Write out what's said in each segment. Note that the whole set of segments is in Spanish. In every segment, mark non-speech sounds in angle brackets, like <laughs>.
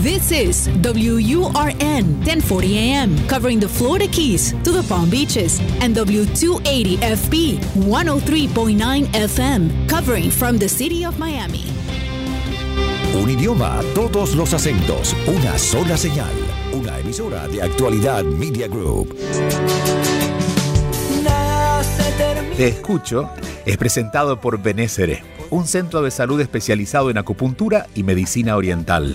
This is WURN 1040 AM, covering the Florida Keys to the Palm Beaches, and W280FB 103.9 FM, covering from the city of Miami. Un idioma, todos los acentos, una sola señal. Una emisora de actualidad Media Group. Te escucho es presentado por Benésere, un centro de salud especializado en acupuntura y medicina oriental.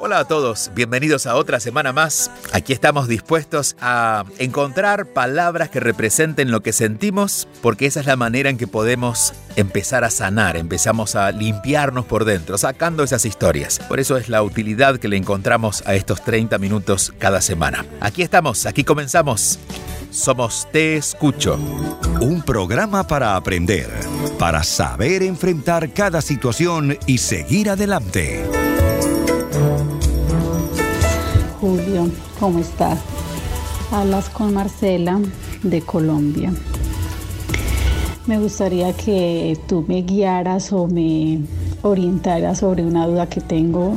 Hola a todos, bienvenidos a otra semana más. Aquí estamos dispuestos a encontrar palabras que representen lo que sentimos, porque esa es la manera en que podemos empezar a sanar, empezamos a limpiarnos por dentro, sacando esas historias. Por eso es la utilidad que le encontramos a estos 30 minutos cada semana. Aquí estamos, aquí comenzamos. Somos Te Escucho. Un programa para aprender, para saber enfrentar cada situación y seguir adelante. Julio, ¿cómo estás? Hablas con Marcela de Colombia. Me gustaría que tú me guiaras o me orientaras sobre una duda que tengo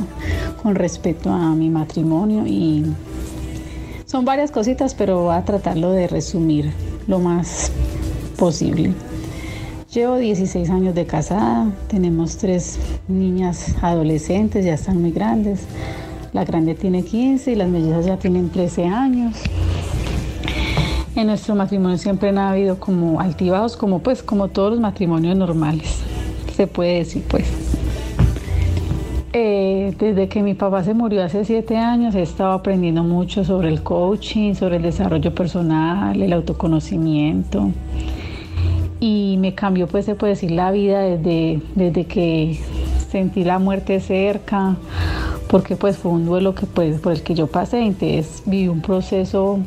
con respecto a mi matrimonio y son varias cositas, pero voy a tratarlo de resumir lo más posible. Llevo 16 años de casada, tenemos tres niñas adolescentes, ya están muy grandes. La grande tiene 15 y las mellizas ya tienen 13 años. En nuestro matrimonio siempre han habido como altibajos, como pues como todos los matrimonios normales, se puede decir pues. Eh, desde que mi papá se murió hace siete años he estado aprendiendo mucho sobre el coaching, sobre el desarrollo personal, el autoconocimiento. Y me cambió pues se puede decir la vida desde, desde que sentí la muerte cerca porque pues fue un duelo que pues por el que yo pasé. Entonces viví un proceso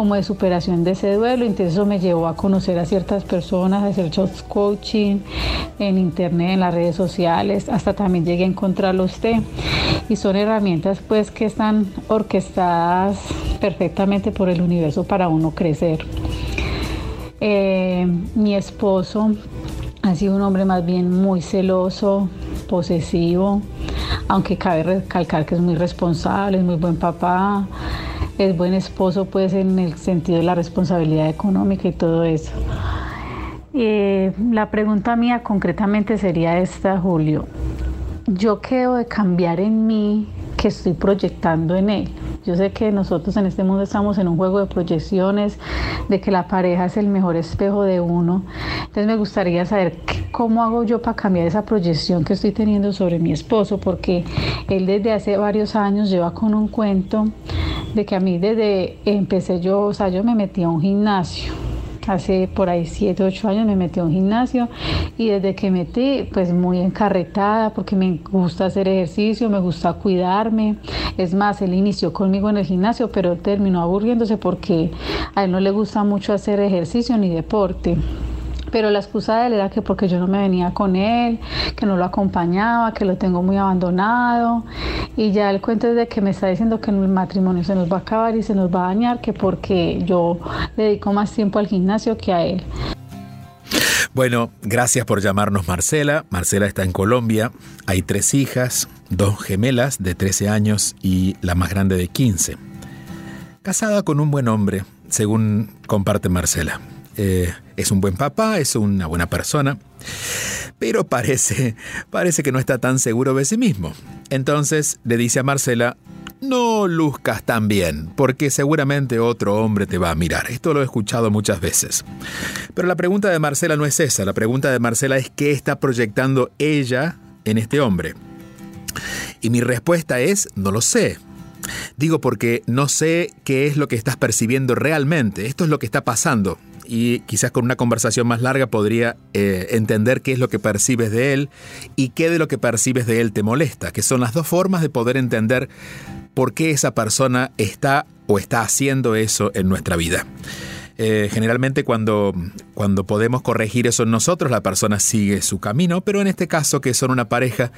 como de superación de ese duelo entonces eso me llevó a conocer a ciertas personas a hacer shows coaching en internet en las redes sociales hasta también llegué a encontrarlo a usted y son herramientas pues que están orquestadas perfectamente por el universo para uno crecer. Eh, mi esposo ha sido un hombre más bien muy celoso, posesivo, aunque cabe recalcar que es muy responsable, es muy buen papá, es buen esposo pues en el sentido de la responsabilidad económica y todo eso. Eh, la pregunta mía concretamente sería esta, Julio. ¿Yo qué debo de cambiar en mí que estoy proyectando en él? Yo sé que nosotros en este mundo estamos en un juego de proyecciones, de que la pareja es el mejor espejo de uno. Entonces me gustaría saber cómo hago yo para cambiar esa proyección que estoy teniendo sobre mi esposo, porque él desde hace varios años lleva con un cuento de que a mí desde empecé yo, o sea, yo me metí a un gimnasio hace por ahí 7, 8 años me metí a un gimnasio y desde que metí pues muy encarretada porque me gusta hacer ejercicio, me gusta cuidarme. Es más, él inició conmigo en el gimnasio pero terminó aburriéndose porque a él no le gusta mucho hacer ejercicio ni deporte pero la excusa de él era que porque yo no me venía con él, que no lo acompañaba, que lo tengo muy abandonado y ya el cuento es de que me está diciendo que el matrimonio se nos va a acabar y se nos va a dañar, que porque yo le dedico más tiempo al gimnasio que a él. Bueno, gracias por llamarnos Marcela. Marcela está en Colombia. Hay tres hijas, dos gemelas de 13 años y la más grande de 15. Casada con un buen hombre, según comparte Marcela. Eh, es un buen papá, es una buena persona, pero parece, parece que no está tan seguro de sí mismo. Entonces le dice a Marcela, no luzcas tan bien, porque seguramente otro hombre te va a mirar. Esto lo he escuchado muchas veces. Pero la pregunta de Marcela no es esa, la pregunta de Marcela es qué está proyectando ella en este hombre. Y mi respuesta es, no lo sé. Digo porque no sé qué es lo que estás percibiendo realmente. Esto es lo que está pasando. Y quizás con una conversación más larga podría eh, entender qué es lo que percibes de él y qué de lo que percibes de él te molesta, que son las dos formas de poder entender por qué esa persona está o está haciendo eso en nuestra vida. Eh, generalmente cuando, cuando podemos corregir eso en nosotros, la persona sigue su camino, pero en este caso que son una pareja,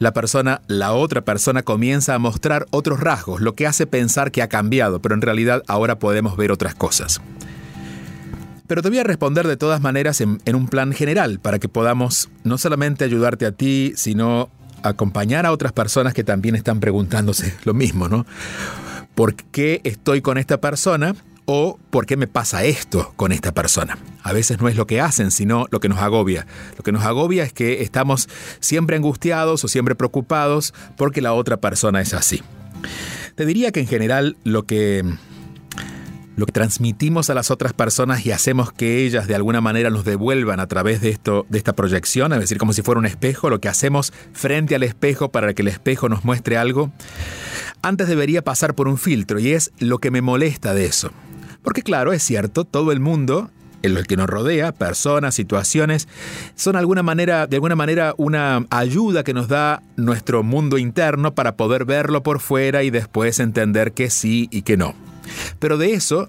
la persona, la otra persona comienza a mostrar otros rasgos, lo que hace pensar que ha cambiado, pero en realidad ahora podemos ver otras cosas. Pero te voy a responder de todas maneras en, en un plan general, para que podamos no solamente ayudarte a ti, sino acompañar a otras personas que también están preguntándose <laughs> lo mismo, ¿no? ¿Por qué estoy con esta persona? o por qué me pasa esto con esta persona. A veces no es lo que hacen, sino lo que nos agobia. Lo que nos agobia es que estamos siempre angustiados o siempre preocupados porque la otra persona es así. Te diría que en general lo que lo que transmitimos a las otras personas y hacemos que ellas de alguna manera nos devuelvan a través de esto de esta proyección, es decir, como si fuera un espejo, lo que hacemos frente al espejo para que el espejo nos muestre algo, antes debería pasar por un filtro y es lo que me molesta de eso. Porque claro, es cierto, todo el mundo, el que nos rodea, personas, situaciones, son alguna manera, de alguna manera una ayuda que nos da nuestro mundo interno para poder verlo por fuera y después entender que sí y que no. Pero de eso,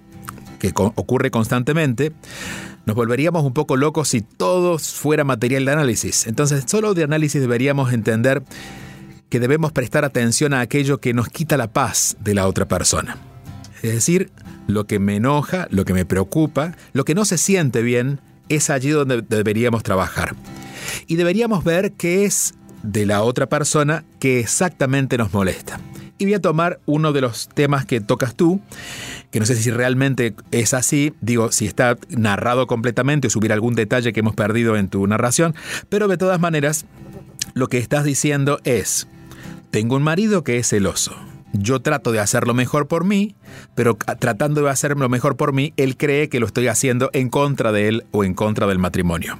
que ocurre constantemente, nos volveríamos un poco locos si todo fuera material de análisis. Entonces, solo de análisis deberíamos entender que debemos prestar atención a aquello que nos quita la paz de la otra persona. Es decir, lo que me enoja, lo que me preocupa, lo que no se siente bien, es allí donde deberíamos trabajar. Y deberíamos ver qué es de la otra persona que exactamente nos molesta. Y voy a tomar uno de los temas que tocas tú, que no sé si realmente es así, digo, si está narrado completamente o subir algún detalle que hemos perdido en tu narración, pero de todas maneras, lo que estás diciendo es, tengo un marido que es celoso. Yo trato de hacer lo mejor por mí, pero tratando de hacer lo mejor por mí, él cree que lo estoy haciendo en contra de él o en contra del matrimonio.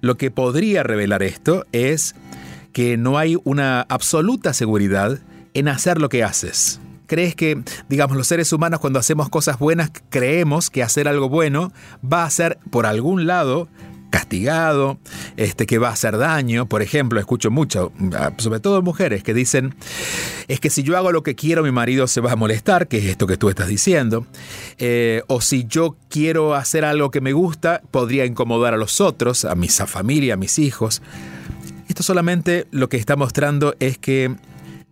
Lo que podría revelar esto es que no hay una absoluta seguridad en hacer lo que haces. Crees que, digamos, los seres humanos cuando hacemos cosas buenas creemos que hacer algo bueno va a ser por algún lado castigado, este, que va a hacer daño. Por ejemplo, escucho mucho, ah, sobre todo mujeres, que dicen, es que si yo hago lo que quiero, mi marido se va a molestar, que es esto que tú estás diciendo. Eh, o si yo quiero hacer algo que me gusta, podría incomodar a los otros, a mi familia, a mis hijos. Esto solamente lo que está mostrando es que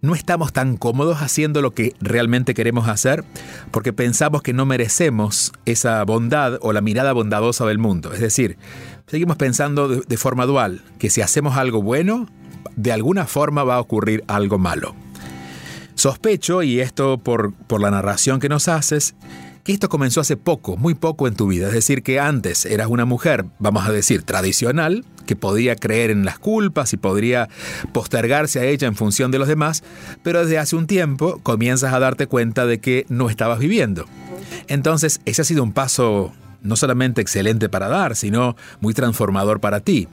no estamos tan cómodos haciendo lo que realmente queremos hacer porque pensamos que no merecemos esa bondad o la mirada bondadosa del mundo. Es decir, seguimos pensando de, forma dual, que si hacemos algo bueno, de alguna forma va a ocurrir algo malo. Sospecho, y esto por, por la narración que nos haces, que esto comenzó hace poco, muy poco en tu vida. Es decir, que antes eras una mujer, vamos a decir, tradicional, que podía creer en las culpas y podría postergarse a ella en función de los demás, pero desde hace un tiempo comienzas a darte cuenta de que no estabas viviendo. Entonces, ese ha sido un paso no solamente excelente para dar, sino muy transformador para ti.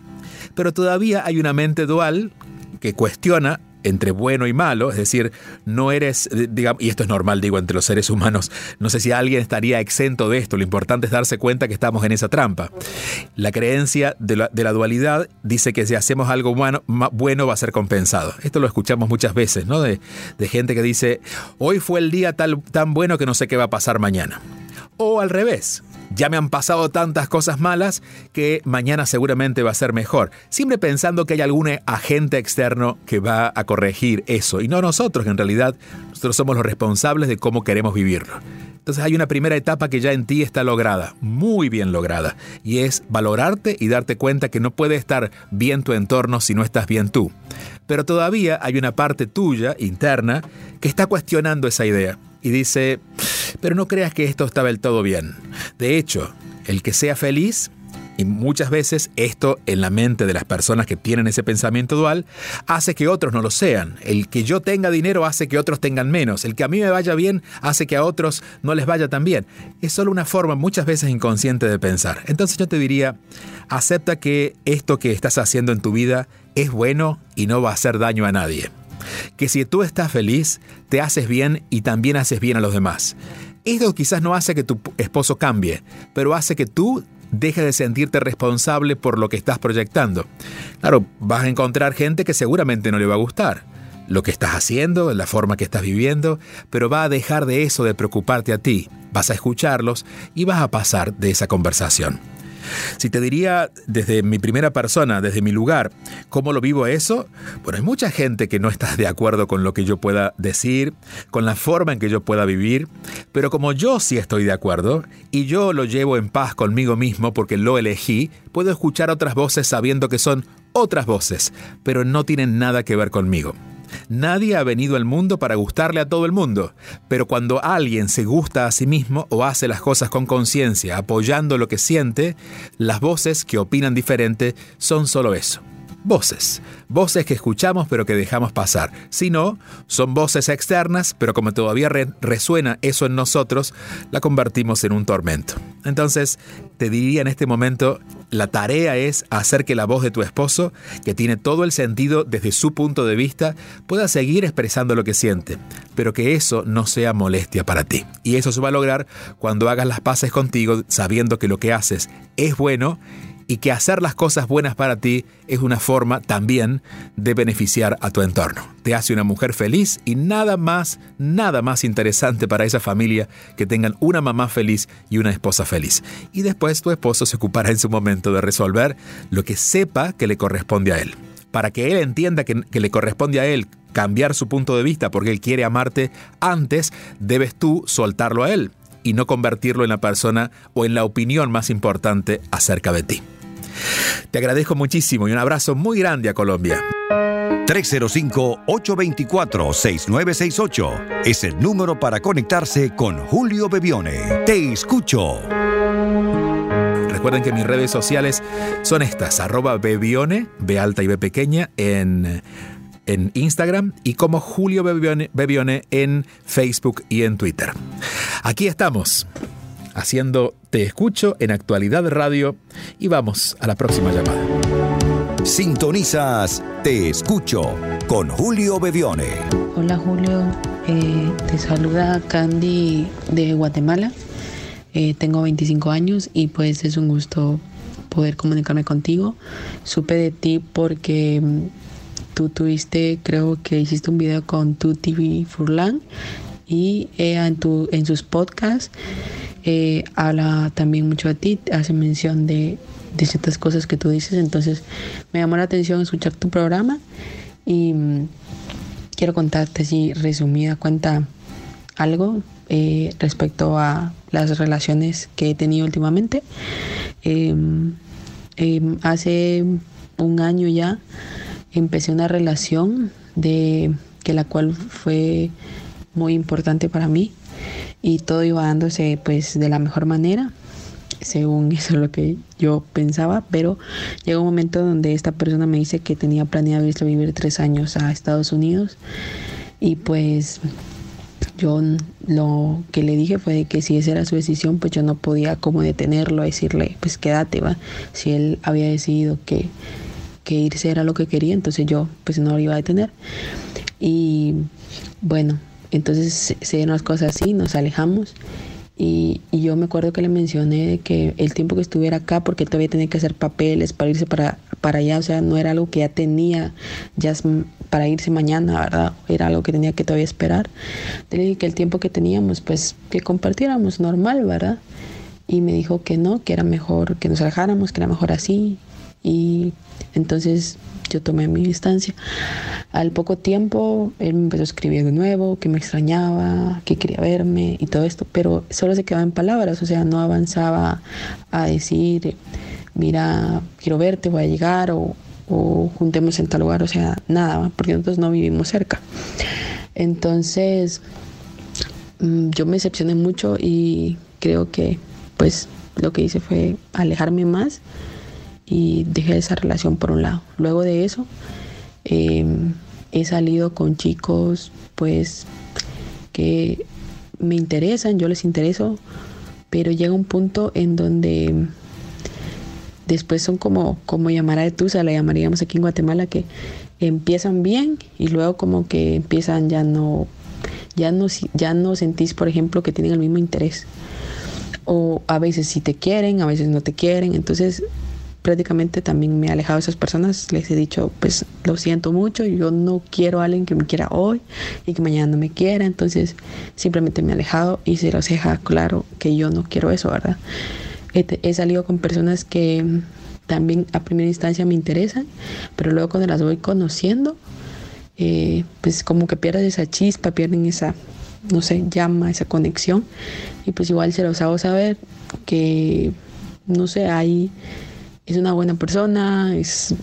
Pero todavía hay una mente dual que cuestiona entre bueno y malo, es decir, no eres, digamos, y esto es normal, digo, entre los seres humanos, no sé si alguien estaría exento de esto, lo importante es darse cuenta que estamos en esa trampa. La creencia de la, dualidad dice que si hacemos algo bueno, bueno va a ser compensado. Esto lo escuchamos muchas veces, ¿no? De, de gente que dice, hoy fue el día tal, tan bueno que no sé qué va a pasar mañana. O al revés, ya me han pasado tantas cosas malas que mañana seguramente va a ser mejor. Siempre pensando que hay algún agente externo que va a corregir eso y no nosotros, en realidad nosotros somos los responsables de cómo queremos vivirlo. Entonces hay una primera etapa que ya en ti está lograda, muy bien lograda, y es valorarte y darte cuenta que no puede estar bien tu entorno si no estás bien tú. Pero todavía hay una parte tuya, interna, que está cuestionando esa idea y dice, pero no creas que esto está del todo bien. De hecho, el que sea feliz, y muchas veces esto en la mente de las personas que tienen ese pensamiento dual hace que otros no lo sean. El que yo tenga dinero hace que otros tengan menos. El que a mí me vaya bien hace que a otros no les vaya tan bien. Es solo una forma muchas veces inconsciente de pensar. Entonces yo te diría, acepta que esto que estás haciendo en tu vida es bueno y no va a hacer daño a nadie. Que si tú estás feliz, te haces bien y también haces bien a los demás. Esto quizás no hace que tu esposo cambie, pero hace que tú dejes de sentirte responsable por lo que estás proyectando. Claro, vas a encontrar gente que seguramente no le va a gustar lo que estás haciendo, la forma que estás viviendo, pero va a dejar de eso de preocuparte a ti. Vas a escucharlos y vas a pasar de esa conversación. Si te diría desde mi primera persona, desde mi lugar, cómo lo vivo eso, bueno, hay mucha gente que no está de acuerdo con lo que yo pueda decir, con la forma en que yo pueda vivir, pero como yo sí estoy de acuerdo y yo lo llevo en paz conmigo mismo porque lo elegí, puedo escuchar otras voces sabiendo que son otras voces, pero no tienen nada que ver conmigo. Nadie ha venido al mundo para gustarle a todo el mundo, pero cuando alguien se gusta a sí mismo o hace las cosas con conciencia, apoyando lo que siente, las voces que opinan diferente son solo eso, voces. Voces que escuchamos pero que dejamos pasar. Si no, son voces externas, pero como todavía resuena eso en nosotros, la convertimos en un tormento. Entonces, te diría en este momento, la tarea es hacer que la voz de tu esposo, que tiene todo el sentido desde su punto de vista, pueda seguir expresando lo que siente, pero que eso no sea molestia para ti. Y eso se va a lograr cuando hagas las paces contigo sabiendo que lo que haces es bueno y que hacer las cosas buenas para ti es una forma también de beneficiar a tu entorno. Te hace una mujer feliz y nada más, nada más interesante para esa familia que tengan una mamá feliz y una esposa feliz. Y después tu esposo se ocupará en su momento de resolver lo que sepa que le corresponde a él. Para que él entienda que, le corresponde a él cambiar su punto de vista porque él quiere amarte antes, debes tú soltarlo a él y no convertirlo en la persona o en la opinión más importante acerca de ti. Te agradezco muchísimo y un abrazo muy grande a Colombia. 305-824-6968 es el número para conectarse con Julio Bebione. Te escucho. Recuerden que mis redes sociales son estas, arroba Bebione, B alta y B pequeña, en, en Instagram y como Julio Bebione, Bebione en Facebook y en Twitter. Aquí estamos haciendo Te Escucho en Actualidad Radio y vamos a la próxima llamada. Sintonizas Te Escucho con Julio Bebione. Hola Julio, eh, te saluda Candy de Guatemala. Eh, tengo 25 años y pues es un gusto poder comunicarme contigo. Supe de ti porque mm, tú tuviste, creo que hiciste un video con tu TV Furlan y eh, en, tu, en sus podcasts eh, habla también mucho de ti, hace mención de, de, ciertas cosas que tú dices, entonces me llamó la atención escuchar tu programa y mm, quiero contarte si resumida cuenta algo eh, respecto a las relaciones que he tenido últimamente. Em, em, hace un año ya empecé una relación de que la cual fue muy importante para mí y todo iba dándose pues de la mejor manera según <laughs> eso lo que yo pensaba, pero llegó un momento donde esta persona me dice que tenía planeado irse a vivir tres años a Estados Unidos y pues yo lo que le dije fue que si esa era su decisión, pues yo no podía como detenerlo, decirle, pues quédate, va. Si él había decidido que, que irse era lo que quería, entonces yo pues no lo iba a detener. Y bueno, entonces se dieron las cosas así, nos alejamos. Y, yo me acuerdo que le mencioné que el tiempo que estuviera acá, porque todavía tenía que hacer papeles para irse para, para allá, o sea, no era algo que ya tenía ya para irse mañana, ¿verdad? Era algo que tenía que todavía esperar. Le dije que el tiempo que teníamos, pues que compartiéramos normal, ¿verdad? Y me dijo que no, que era mejor que nos alejáramos, que era mejor así. Y entonces yo tomé mi distancia. Al poco tiempo él me empezó a escribir de nuevo, que me extrañaba, que quería verme y todo esto, pero solo se quedaba en palabras, o sea, no avanzaba a decir, mira, quiero verte, voy a llegar o, o juntemos en tal lugar, o sea, nada, porque nosotros no vivimos cerca. Entonces, mm, yo me decepcioné mucho y creo que pues lo que hice fue alejarme más y dejé esa relación por un lado. Luego de eso em, he salido con chicos pues que me interesan, yo les intereso, pero llega un punto en donde después son como, como llamar a Tusa, la llamaríamos aquí en Guatemala, que empiezan bien y luego como que empiezan ya no, ya no, ya no sentís, por ejemplo, que tienen el mismo interés. O a veces sí te quieren, a veces no te quieren. Entonces prácticamente también me he alejado de esas personas. Les he dicho, pues lo siento mucho, yo no quiero a alguien que me quiera hoy y que mañana no me quiera. Entonces simplemente me he alejado y se los deja claro que yo no quiero eso, ¿verdad? He, salido con personas que también a primera instancia me interesan, pero luego cuando las voy conociendo, eh, pues como que pierden esa chispa, pierden esa, no sé, llama, esa conexión. Y pues igual se los hago saber que, no sé, hay es una buena persona, es,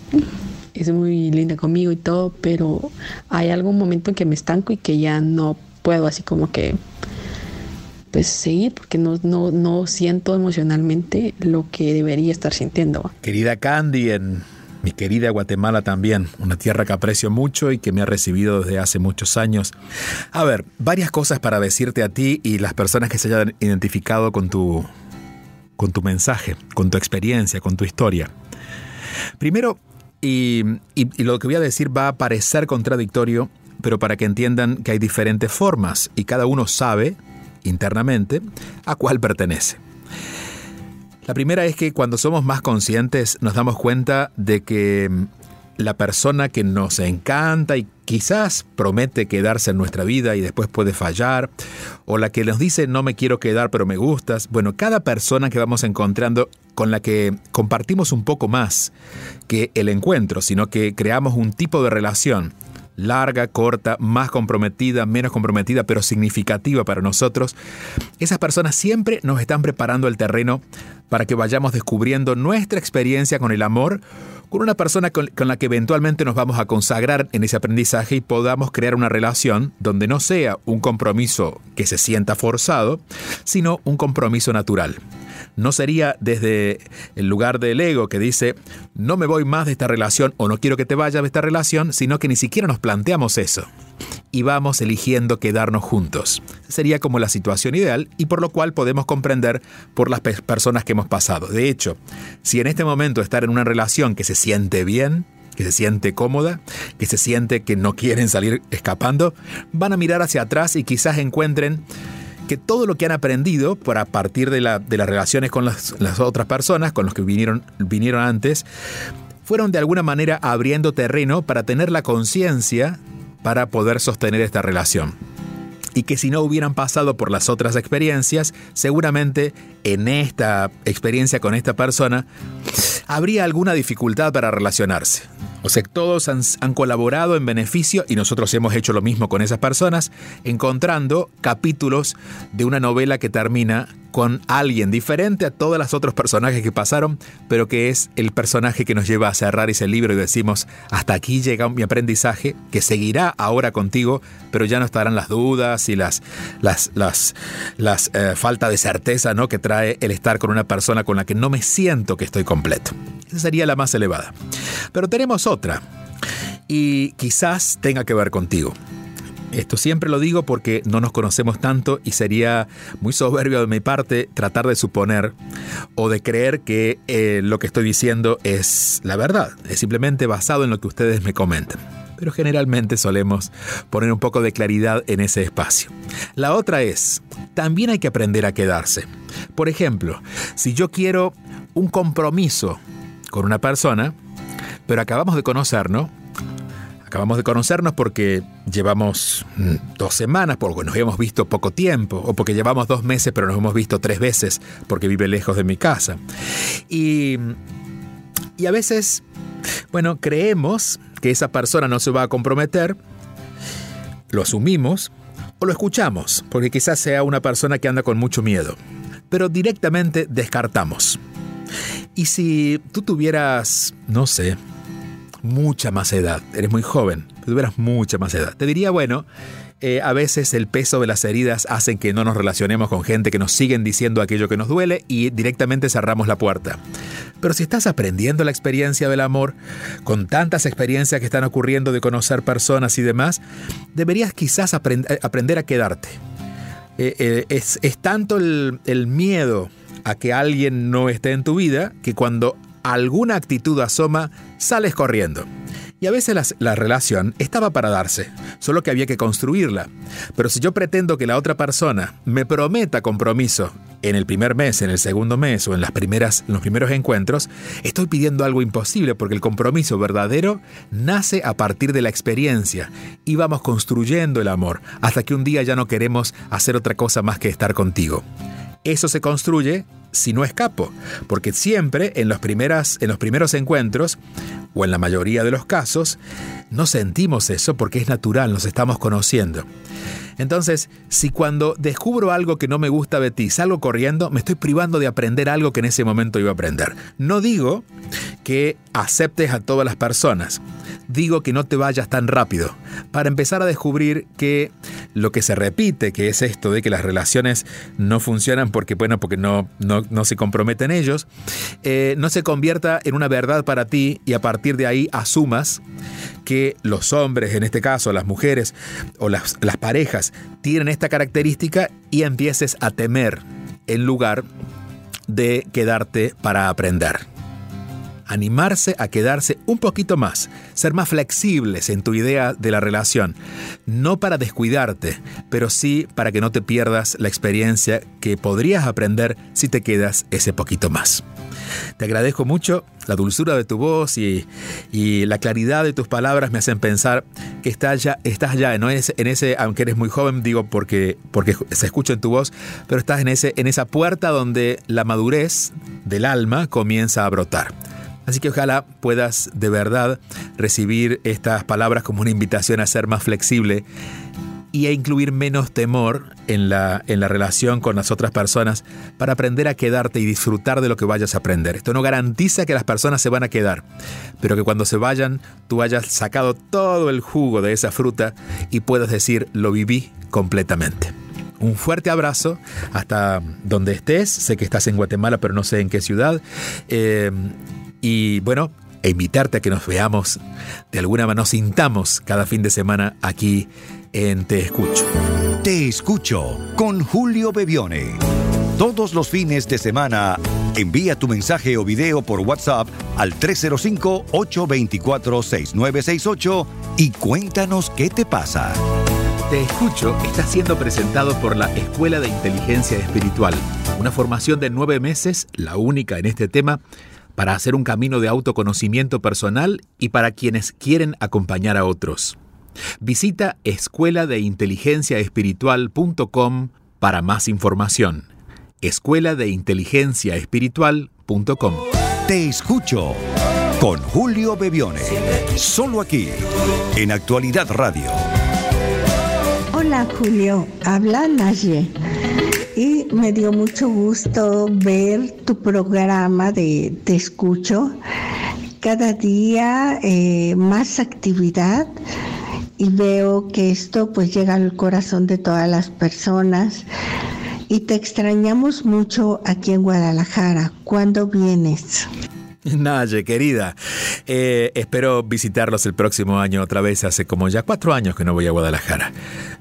es muy linda conmigo y todo, pero hay algún momento en que me estanco y que ya no puedo así como que pues seguir porque no, no, no siento emocionalmente lo que debería estar sintiendo. Querida Candy, en mi querida Guatemala también, una tierra que aprecio mucho y que me ha recibido desde hace muchos años. A ver, varias cosas para decirte a ti y las personas que se hayan identificado con tu con tu mensaje, con tu experiencia, con tu historia. Primero, y, lo que voy a decir va a parecer contradictorio, pero para que entiendan que hay diferentes formas y cada uno sabe internamente a cuál pertenece. La primera es que cuando somos más conscientes nos damos cuenta de que la persona que nos encanta y quizás promete quedarse en nuestra vida y después puede fallar, o la que nos dice no me quiero quedar pero me gustas, bueno, cada persona que vamos encontrando con la que compartimos un poco más que el encuentro, sino que creamos un tipo de relación larga, corta, más comprometida, menos comprometida, pero significativa para nosotros, esas personas siempre nos están preparando el terreno para que vayamos descubriendo nuestra experiencia con el amor, con una persona con, la que eventualmente nos vamos a consagrar en ese aprendizaje y podamos crear una relación donde no sea un compromiso que se sienta forzado, sino un compromiso natural no sería desde el lugar del ego que dice, no me voy más de esta relación o no quiero que te vayas de esta relación, sino que ni siquiera nos planteamos eso. Y vamos eligiendo quedarnos juntos. Sería como la situación ideal y por lo cual podemos comprender por las personas que hemos pasado. De hecho, si en este momento estar en una relación que se siente bien, que se siente cómoda, que se siente que no quieren salir escapando, van a mirar hacia atrás y quizás encuentren que todo lo que han aprendido por a partir de, las relaciones con las, otras personas, con los que vinieron, vinieron antes, fueron de alguna manera abriendo terreno para tener la conciencia para poder sostener esta relación. Y que si no hubieran pasado por las otras experiencias, seguramente en esta experiencia con esta persona habría alguna dificultad para relacionarse. O sea, todos han, colaborado en beneficio y nosotros hemos hecho lo mismo con esas personas, encontrando capítulos de una novela que termina con alguien diferente a todos los otros personajes que pasaron, pero que es el personaje que nos lleva a cerrar ese libro y decimos, hasta aquí llega mi aprendizaje, que seguirá ahora contigo, pero ya no estarán las dudas y las, las, las, las eh, falta de certeza ¿no? que trae el estar con una persona con la que no me siento que estoy completo. Esa sería la más elevada. Pero tenemos otra, y quizás tenga que ver contigo. Esto siempre lo digo porque no nos conocemos tanto y sería muy soberbio de mi parte tratar de suponer o de creer que eh, lo que estoy diciendo es la verdad. Es simplemente basado en lo que ustedes me comentan. Pero generalmente solemos poner un poco de claridad en ese espacio. La otra es, también hay que aprender a quedarse. Por ejemplo, si yo quiero un compromiso con una persona, pero acabamos de conocernos, Acabamos de conocernos porque llevamos mm, dos semanas, porque nos hemos visto poco tiempo, o porque llevamos dos meses pero nos hemos visto tres veces porque vive lejos de mi casa. Y, y a veces, bueno, creemos que esa persona no se va a comprometer, lo asumimos o lo escuchamos, porque quizás sea una persona que anda con mucho miedo, pero directamente descartamos. Y si tú tuvieras, no sé, mucha más edad, eres muy joven, tuvieras mucha más edad. Te diría, bueno, eh, a veces el peso de las heridas hacen que no nos relacionemos con gente que nos siguen diciendo aquello que nos duele y directamente cerramos la puerta. Pero si estás aprendiendo la experiencia del amor, con tantas experiencias que están ocurriendo de conocer personas y demás, deberías quizás eh, aprender a quedarte. Eh, es, tanto el, el miedo a que alguien no esté en tu vida que cuando alguna actitud asoma, sales corriendo. Y a veces la, la, relación estaba para darse, solo que había que construirla. Pero si yo pretendo que la otra persona me prometa compromiso en el primer mes, en el segundo mes o en, las primeras, los primeros encuentros, estoy pidiendo algo imposible porque el compromiso verdadero nace a partir de la experiencia y vamos construyendo el amor hasta que un día ya no queremos hacer otra cosa más que estar contigo. Eso se construye si no escapo, porque siempre en los, primeras, en los primeros encuentros, o en la mayoría de los casos, no sentimos eso porque es natural, nos estamos conociendo. Entonces, si cuando descubro algo que no me gusta de ti, salgo corriendo, me estoy privando de aprender algo que en ese momento iba a aprender. No digo que aceptes a todas las personas, digo que no te vayas tan rápido, para empezar a descubrir que lo que se repite, que es esto de que las relaciones no funcionan porque, bueno, porque no, no, se comprometen ellos, eh, no se convierta en una verdad para ti y a partir de ahí asumas que los hombres, en este caso las mujeres o las, las parejas, tienen esta característica y empieces a temer en lugar de quedarte para aprender animarse a quedarse un poquito más, ser más flexibles en tu idea de la relación, no para descuidarte, pero sí para que no te pierdas la experiencia que podrías aprender si te quedas ese poquito más. Te agradezco mucho la dulzura de tu voz y, la claridad de tus palabras me hacen pensar que estás ya, estás ya en ese, en ese, aunque eres muy joven, digo porque, porque se escucha en tu voz, pero estás en, ese, en esa puerta donde la madurez del alma comienza a brotar. Así que ojalá puedas de verdad recibir estas palabras como una invitación a ser más flexible y a incluir menos temor en la, en la relación con las otras personas para aprender a quedarte y disfrutar de lo que vayas a aprender. Esto no garantiza que las personas se van a quedar, pero que cuando se vayan tú hayas sacado todo el jugo de esa fruta y puedas decir lo viví completamente. Un fuerte abrazo hasta donde estés. Sé que estás en Guatemala, pero no sé en qué ciudad. Eh, y bueno, e invitarte a que nos veamos, de alguna manera nos sintamos cada fin de semana aquí en Te Escucho. Te Escucho con Julio Bebione. Todos los fines de semana envía tu mensaje o video por WhatsApp al 305-824-6968 y cuéntanos qué te pasa. Te Escucho está siendo presentado por la Escuela de Inteligencia Espiritual, una formación de nueve meses, la única en este tema para hacer un camino de autoconocimiento personal y para quienes quieren acompañar a otros. Visita escuela de inteligencia espiritual.com para más información. Escuela de inteligencia espiritual.com. Te escucho con Julio Bebione. Solo aquí, en Actualidad Radio. Hola Julio, habla Naye y me dio mucho gusto ver tu programa de Te Escucho. Cada día eh, más actividad y veo que esto pues llega al corazón de todas las personas y te extrañamos mucho aquí en Guadalajara. ¿Cuándo vienes? Naye, querida, eh, espero visitarlos el próximo año otra vez. Hace como ya cuatro años que no voy a Guadalajara.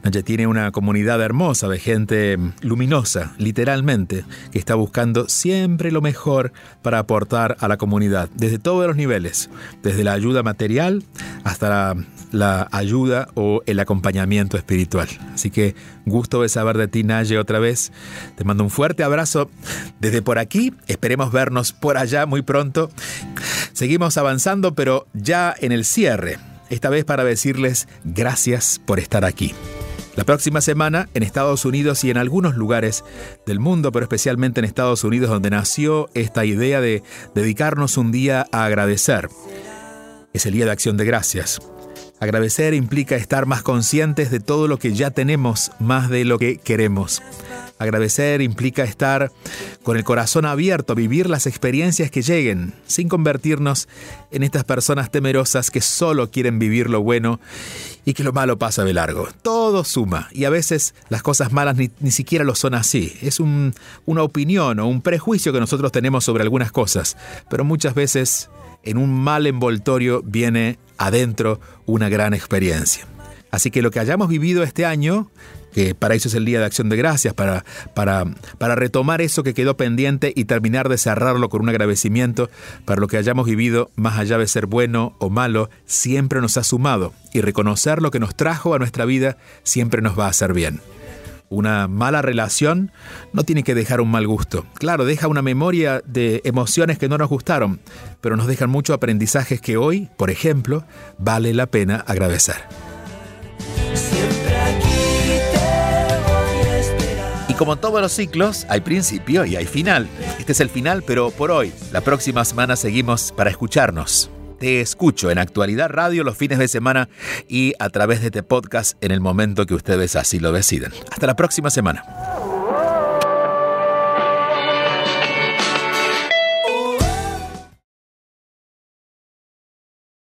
Naye tiene una comunidad hermosa de gente luminosa, literalmente, que está buscando siempre lo mejor para aportar a la comunidad, desde todos los niveles, desde la ayuda material hasta la la ayuda o el acompañamiento espiritual. Así que gusto de saber de ti, Naye, otra vez. Te mando un fuerte abrazo desde por aquí. Esperemos vernos por allá muy pronto. Seguimos avanzando, pero ya en el cierre. Esta vez para decirles gracias por estar aquí. La próxima semana en Estados Unidos y en algunos lugares del mundo, pero especialmente en Estados Unidos donde nació esta idea de dedicarnos un día a agradecer. Es el Día de Acción de Gracias. Agradecer implica estar más conscientes de todo lo que ya tenemos, más de lo que queremos. Agradecer implica estar con el corazón abierto vivir las experiencias que lleguen, sin convertirnos en estas personas temerosas que solo quieren vivir lo bueno y que lo malo pasa de largo. Todo suma y a veces las cosas malas ni, siquiera lo son así. Es una opinión o un prejuicio que nosotros tenemos sobre algunas cosas, pero muchas veces en un mal envoltorio viene adentro una gran experiencia. Así que lo que hayamos vivido este año, que para eso es el Día de Acción de Gracias, para, para, para retomar eso que quedó pendiente y terminar de cerrarlo con un agradecimiento para lo que hayamos vivido, más allá de ser bueno o malo, siempre nos ha sumado y reconocer lo que nos trajo a nuestra vida siempre nos va a hacer bien. Una mala relación no tiene que dejar un mal gusto. Claro, deja una memoria de emociones que no nos gustaron, pero nos dejan muchos aprendizajes que hoy, por ejemplo, vale la pena agradecer. Y como en todos los ciclos, hay principio y hay final. Este es el final, pero por hoy, la próxima semana seguimos para escucharnos. Te escucho en Actualidad Radio los fines de semana y a través de este podcast en el momento que ustedes así lo decidan. Hasta la próxima semana.